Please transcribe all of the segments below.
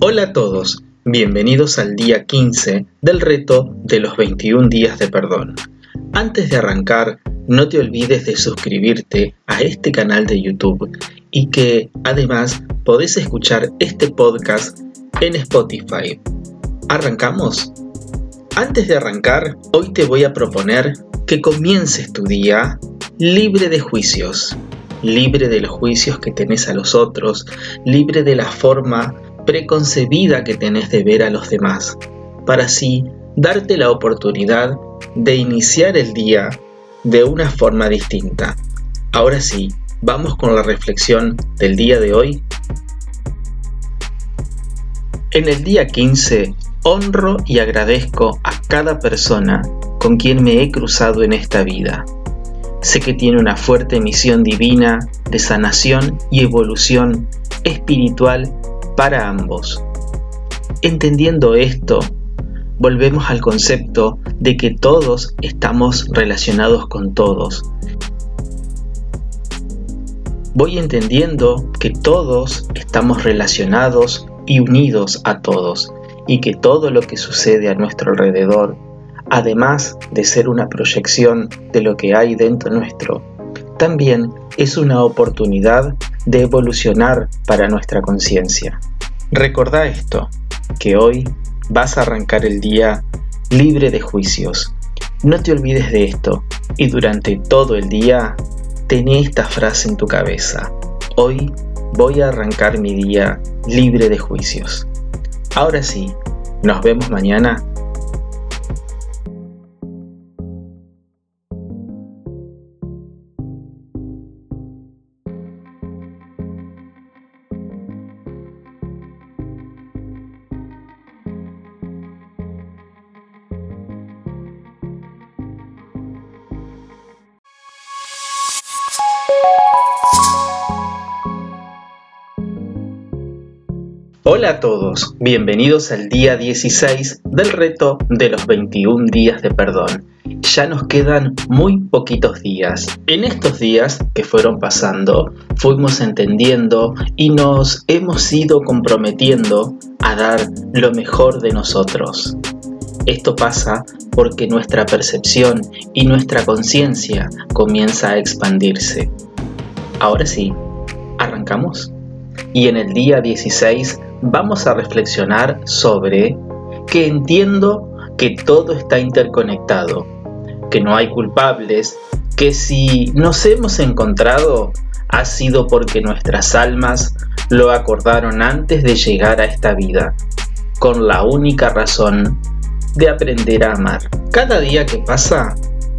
Hola a todos, bienvenidos al día 15 del reto de los 21 días de perdón. Antes de arrancar, no te olvides de suscribirte a este canal de YouTube y que además podés escuchar este podcast en Spotify. ¿Arrancamos? Antes de arrancar, hoy te voy a proponer que comiences tu día libre de juicios, libre de los juicios que tenés a los otros, libre de la forma preconcebida que tenés de ver a los demás, para así darte la oportunidad de iniciar el día de una forma distinta. Ahora sí, vamos con la reflexión del día de hoy. En el día 15, honro y agradezco a cada persona con quien me he cruzado en esta vida. Sé que tiene una fuerte misión divina de sanación y evolución espiritual para ambos. Entendiendo esto, volvemos al concepto de que todos estamos relacionados con todos. Voy entendiendo que todos estamos relacionados y unidos a todos y que todo lo que sucede a nuestro alrededor, además de ser una proyección de lo que hay dentro nuestro, también es una oportunidad de evolucionar para nuestra conciencia. Recordá esto, que hoy vas a arrancar el día libre de juicios. No te olvides de esto y durante todo el día tené esta frase en tu cabeza. Hoy voy a arrancar mi día libre de juicios. Ahora sí, nos vemos mañana Hola a todos, bienvenidos al día 16 del reto de los 21 días de perdón. Ya nos quedan muy poquitos días. En estos días que fueron pasando, fuimos entendiendo y nos hemos ido comprometiendo a dar lo mejor de nosotros. Esto pasa porque nuestra percepción y nuestra conciencia comienza a expandirse. Ahora sí, ¿arrancamos? Y en el día 16 vamos a reflexionar sobre que entiendo que todo está interconectado, que no hay culpables, que si nos hemos encontrado ha sido porque nuestras almas lo acordaron antes de llegar a esta vida, con la única razón de aprender a amar. Cada día que pasa,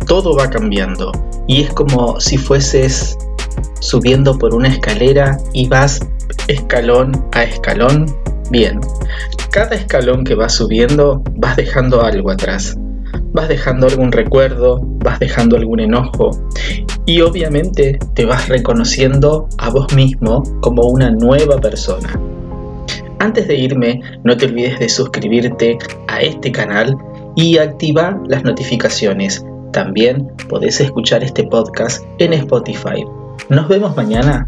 todo va cambiando y es como si fueses subiendo por una escalera y vas escalón a escalón, bien, cada escalón que vas subiendo vas dejando algo atrás. Vas dejando algún recuerdo, vas dejando algún enojo y obviamente te vas reconociendo a vos mismo como una nueva persona. Antes de irme, no te olvides de suscribirte a este canal y activar las notificaciones. También podés escuchar este podcast en Spotify. Nos vemos mañana